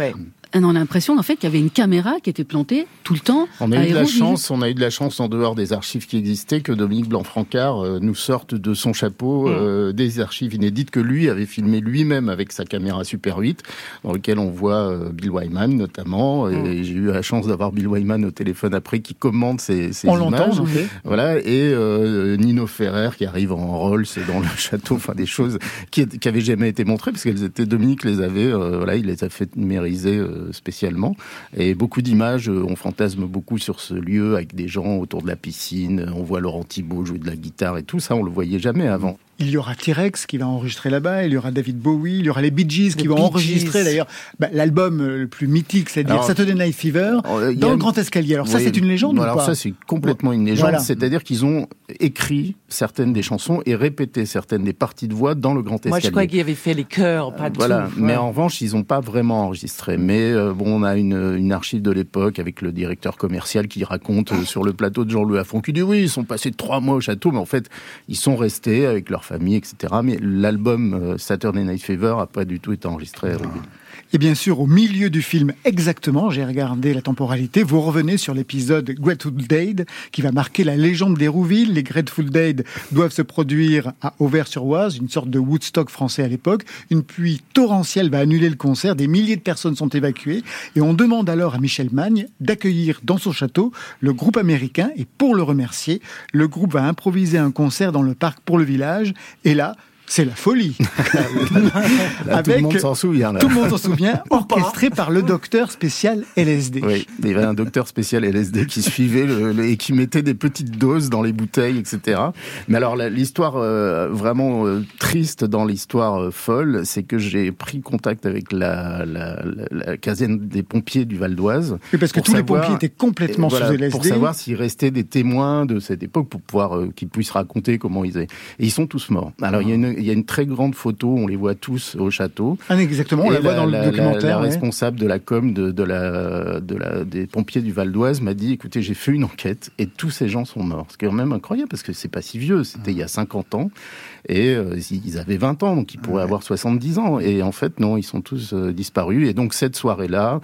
On a l'impression en fait qu'il y avait une caméra qui était plantée tout le temps. On à a eu de la chance, on a eu de la chance en dehors des archives qui existaient que Dominique Blanc-Francard euh, nous sorte de son chapeau euh, des archives inédites que lui avait filmé lui-même avec sa caméra Super 8, dans lequel on voit euh, Bill Wyman notamment. Et j'ai eu la chance d'avoir Bill Wyman au téléphone après qui commente ces, ces On l'entend, images. Voilà, et euh, Nino Ferrer qui arrive en Rolls dans le château, enfin des choses qui, qui avaient jamais été montrées parce qu'elles étaient Dominique les avait, euh, voilà, il les a fait numériser euh, spécialement. Et beaucoup d'images, euh, on fantasme beaucoup sur ce lieu avec des gens autour de la piscine. On voit Laurent Thibault jouer de la guitare et tout ça, on le voyait jamais avant. Il y aura T-Rex qui va enregistrer là-bas, il y aura David Bowie, il y aura les Bee Gees qui Les vont Bee enregistrer d'ailleurs bah, l'album euh, le plus mythique, c'est-à-dire Alors, Saturday Night Fever, Euh, dans le Grand Escalier. Alors ça, c'est une légende ou Alors pas ça, c'est complètement une légende. Voilà. C'est-à-dire qu'ils ont écrit certaines des chansons et répété certaines des parties de voix dans le Grand Escalier. Moi, je crois qu'il avait fait les chœurs, pas de Voilà, tout. mais Ouais. en revanche, ils n'ont pas vraiment enregistré. Mais euh, bon, on a une, une archive de l'époque avec le directeur commercial qui raconte euh, sur le plateau de Jean-Louis Affon qui dit oui, ils sont passés trois mois au château, mais en fait, ils sont restés avec leur famille, etc. Mais l'album euh, Saturday Night Fever a pas du tout été enregistré à. Et bien sûr, au milieu du film, exactement, j'ai regardé la temporalité, vous revenez sur l'épisode Grateful Dead, qui va marquer la légende d'Hérouville. Les Grateful Dead doivent se produire à Auvers-sur-Oise, une sorte de Woodstock français à l'époque. Une pluie torrentielle va annuler le concert, des milliers de personnes sont évacuées, et on demande alors à Michel Magne d'accueillir dans son château le groupe américain, et pour le remercier, le groupe va improviser un concert dans le parc pour le village, et là, c'est la folie. Là, tout le monde s'en souvient. là. Tout le monde s'en souvient, orchestré par le docteur spécial LSD. Oui, il y avait un docteur spécial LSD qui suivait le- le- et qui mettait des petites doses dans les bouteilles, etc. Mais alors l'histoire euh, vraiment euh, triste dans l'histoire euh, folle, c'est que j'ai pris contact avec la, la, la- la caserne des pompiers du Val d'Oise. Oui, parce que tous les pompiers étaient complètement voilà, sous LSD. Pour savoir s'il restait des témoins de cette époque pour pouvoir qu'ils puissent raconter comment ils étaient. Et ils sont tous morts. Alors il y a une, il y a une très grande photo, on les voit tous au château. Ah, exactement, on la voit dans le la, documentaire, La, ouais. responsable de la com de, de la, de la, des pompiers du Val d'Oise m'a dit, écoutez, j'ai fait une enquête et tous ces gens sont morts. Ce qui est quand même incroyable parce que c'est pas si vieux, c'était il y a 50 ans et euh, ils avaient 20 ans, donc ils pourraient avoir 70 ans. Et en fait, non, ils sont tous euh, disparus. Et donc cette soirée-là,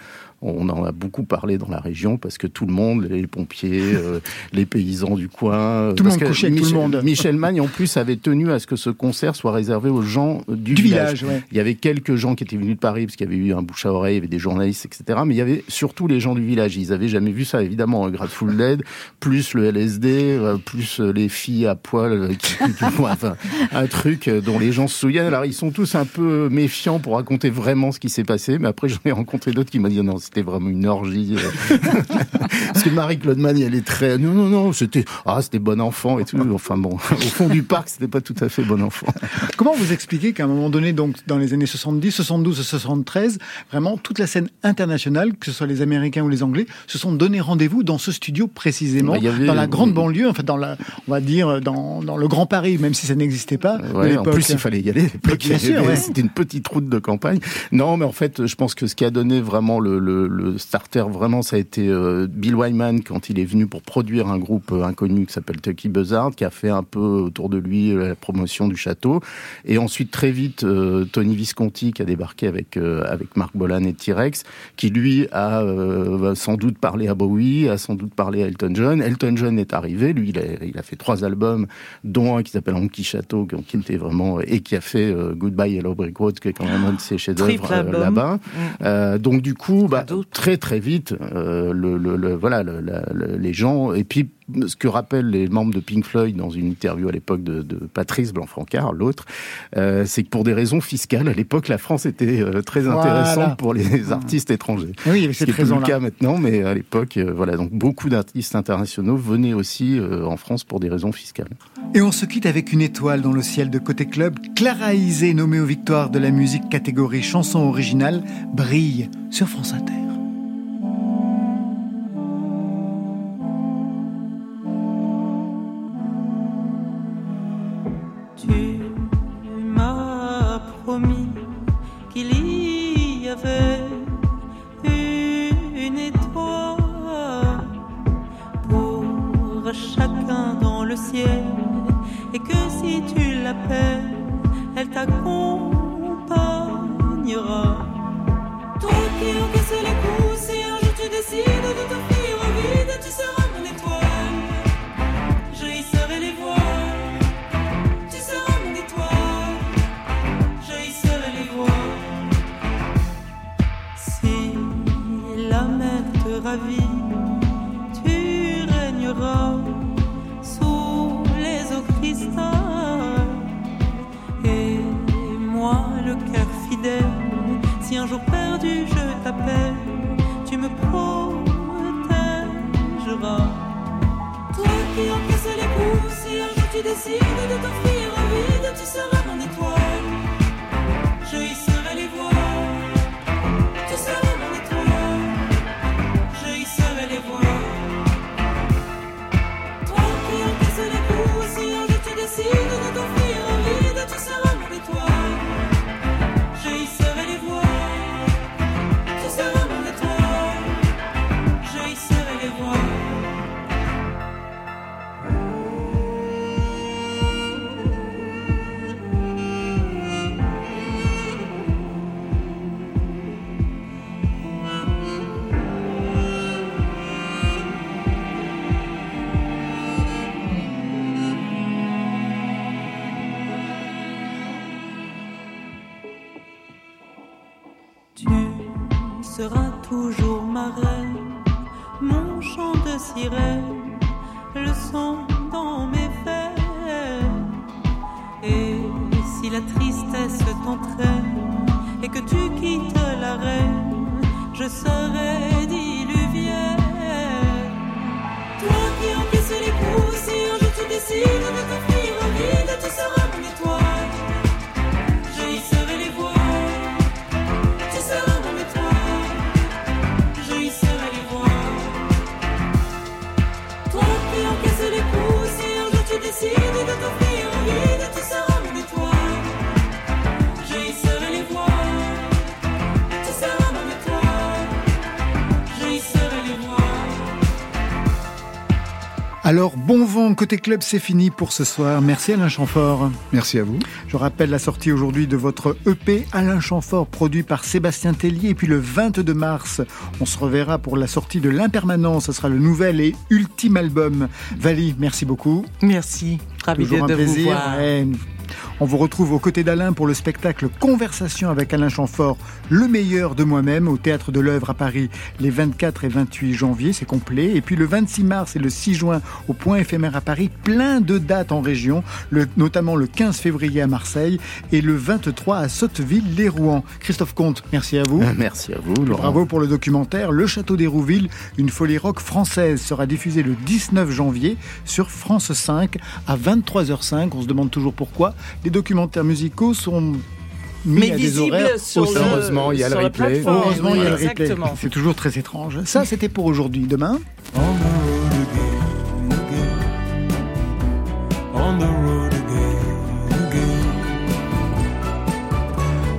on en a beaucoup parlé dans la région parce que tout le monde, les pompiers, euh, les paysans du coin, euh, Tout le monde couchait avec tout le Michel- monde. Michel Magne en plus avait tenu à ce que ce concert soit réservé aux gens du, Du village. village, ouais. Il y avait quelques gens qui étaient venus de Paris parce qu'il y avait eu un bouche à oreille, il y avait des journalistes, etc. Mais il y avait surtout les gens du village. Ils avaient jamais vu ça, évidemment. Un Grateful Dead, plus le LSD, euh, plus euh, les filles à poil, qui, enfin, un truc dont les gens se souviennent. Alors ils sont tous un peu méfiants pour raconter vraiment ce qui s'est passé. Mais après j'en ai rencontré d'autres qui m'ont dit non, c'était vraiment une orgie. euh. Parce que Marie-Claude Mann, elle est très, non, non, non, c'était, ah, c'était bon enfant et tout. Enfin bon, au fond du parc, c'était pas tout à fait bon enfant. Comment vous expliquez qu'à un moment donné, donc dans les années 70, 72 et 73, vraiment toute la scène internationale, que ce soit les Américains ou les Anglais, se sont donné rendez-vous dans ce studio précisément, Bah, avait- dans la grande banlieue, enfin dans la, on va dire dans, dans le Grand Paris, même si ça n'existait pas. Ouais, en plus, il fallait y aller. ouais. C'était une petite route de campagne. Non, mais en fait, je pense que ce qui a donné vraiment le, le- le starter, vraiment, ça a été euh, Bill Wyman quand il est venu pour produire un groupe euh, inconnu qui s'appelle Tucky Buzzard, qui a fait un peu autour de lui euh, la promotion du château. Et ensuite, très vite, Tony Visconti qui a débarqué avec avec Marc Bolan et T-Rex, qui lui a sans doute parlé à Bowie, a sans doute parlé à Elton John. Elton John est arrivé, lui, il a, il a fait trois albums, dont un qui s'appelle Honky Château, qui était vraiment et qui a fait Goodbye Yellow Brick Road, qui est quand même un de ses chefs-d'œuvre là-bas. Mm. Euh, donc du coup, bah, très très vite, euh, le, le- le- voilà, le- la- le- les gens et puis ce que rappellent les membres de Pink Floyd dans une interview à l'époque de, de Patrice Blanc-Francard, l'autre, euh, c'est que pour des raisons fiscales, à l'époque, la France était euh, très Voilà. intéressante pour les artistes étrangers. Oui, il y avait Ce le cas maintenant, mais à l'époque, euh, voilà, donc beaucoup d'artistes internationaux venaient aussi euh, en France pour des raisons fiscales. Et on se quitte avec une étoile dans le ciel de Côté Club. Clara Isé, nommée aux victoires de la musique catégorie chanson originale, brille sur France Inter. Et que si tu l'appelles, elle t'accompagnera. Toi qui encaisses les coups, si un jour tu décides de t'offrir au vide, tu seras mon étoile. Je y serai les voiles. Tu seras mon étoile, je y serai les voiles. Si la mer te ravit, un jour perdu je t'appelle, tu me protégeras. Toi qui encaisses les coups, si un jour tu décides de t'offrir un vide, tu seras mon étoile. Côté club, c'est fini pour ce soir. Merci Alain Chamfort. Merci à vous. Je rappelle la sortie aujourd'hui de votre EP Alain Chamfort, produit par Sébastien Tellier. Et puis le 22 mars, on se reverra pour la sortie de L'Impermanence. Ce sera le nouvel et ultime album. Vali, merci beaucoup. Merci. Ravi Toujours de, un de vous plaisir. voir. Ouais. On vous retrouve aux côtés d'Alain pour le spectacle Conversation avec Alain Chamfort, le meilleur de moi-même, au Théâtre de l'œuvre à Paris les 24 et 28 janvier, c'est complet. Et puis le 26 mars et le 6 juin au Point éphémère à Paris, plein de dates en région, le- notamment le 15 février à Marseille et le 23 à Sotteville-les-Rouen. Christophe Comte, merci à vous. Merci à vous, Laurent. Bravo pour le documentaire Le Château d'Hérouville, une folie rock française sera diffusée le 19 janvier sur France 5 à 23h05. On se demande toujours pourquoi. Les documentaires musicaux sont mis Mais à des horaires sur aussi. le- Heureusement, il y a le replay. Heureusement, il y a le replay. Exactement. C'est toujours très étrange. Ça, c'était pour aujourd'hui. Demain On the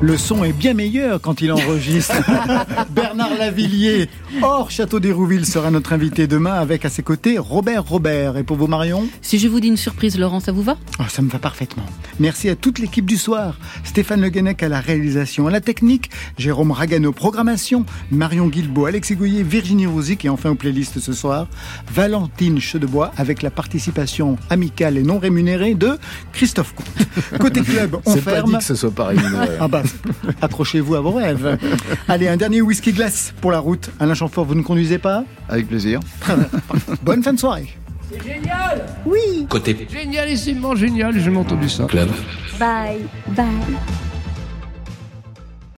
Le son est bien meilleur quand il enregistre. Bernard Lavillier, hors Château d'Hérouville, sera notre invité demain avec à ses côtés Robert Robert. Et pour vous, Marion Si je vous dis une surprise, Laurent, ça vous va? Oh, ça me va parfaitement. Merci à toute l'équipe du soir. Stéphane Le Guenec à la réalisation, à la technique, Jérôme Ragano, programmation, Marion Guilbeault, Alexis Goyer, Virginie Rosic et enfin aux playlists ce soir, Valentine Chedebois avec la participation amicale et non rémunérée de Christophe Comte. Côté club, on C'est pas ferme. dit que ce soit. Ah bah, accrochez-vous à vos rêves. Allez, un dernier whisky glace pour la route. Alain Chamfort, vous ne conduisez pas Avec plaisir. Bonne fin de soirée. C'est génial Oui Côté Génialissimement génial, j'ai entendu ça. club. Bye, bye.